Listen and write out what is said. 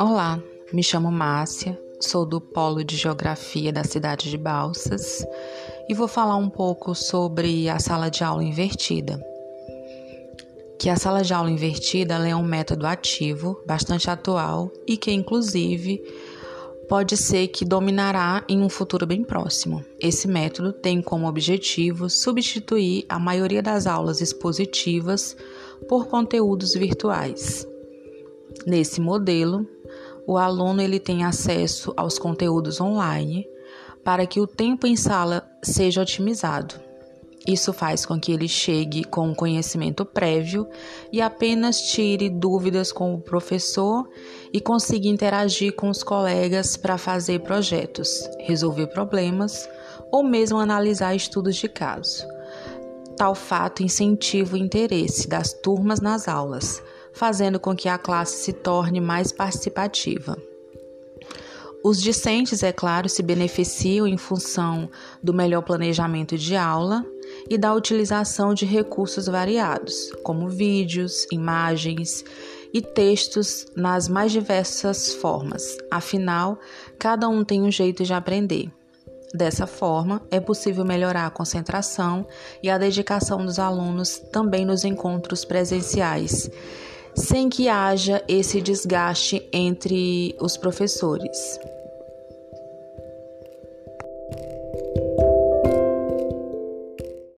Olá, me chamo Márcia, sou do Polo de Geografia da cidade de Balsas e vou falar um pouco sobre a sala de aula invertida. Que a sala de aula invertida é um método ativo, bastante atual e que, inclusive, pode ser que dominará em um futuro bem próximo. Esse método tem como objetivo substituir a maioria das aulas expositivas por conteúdos virtuais. Nesse modelo, o aluno ele tem acesso aos conteúdos online para que o tempo em sala seja otimizado. Isso faz com que ele chegue com um conhecimento prévio e apenas tire dúvidas com o professor e consiga interagir com os colegas para fazer projetos, resolver problemas ou mesmo analisar estudos de caso. Tal fato incentiva o interesse das turmas nas aulas, fazendo com que a classe se torne mais participativa. Os discentes, é claro, se beneficiam em função do melhor planejamento de aula e da utilização de recursos variados, como vídeos, imagens e textos nas mais diversas formas. Afinal, cada um tem um jeito de aprender. Dessa forma, é possível melhorar a concentração e a dedicação dos alunos também nos encontros presenciais sem que haja esse desgaste entre os professores.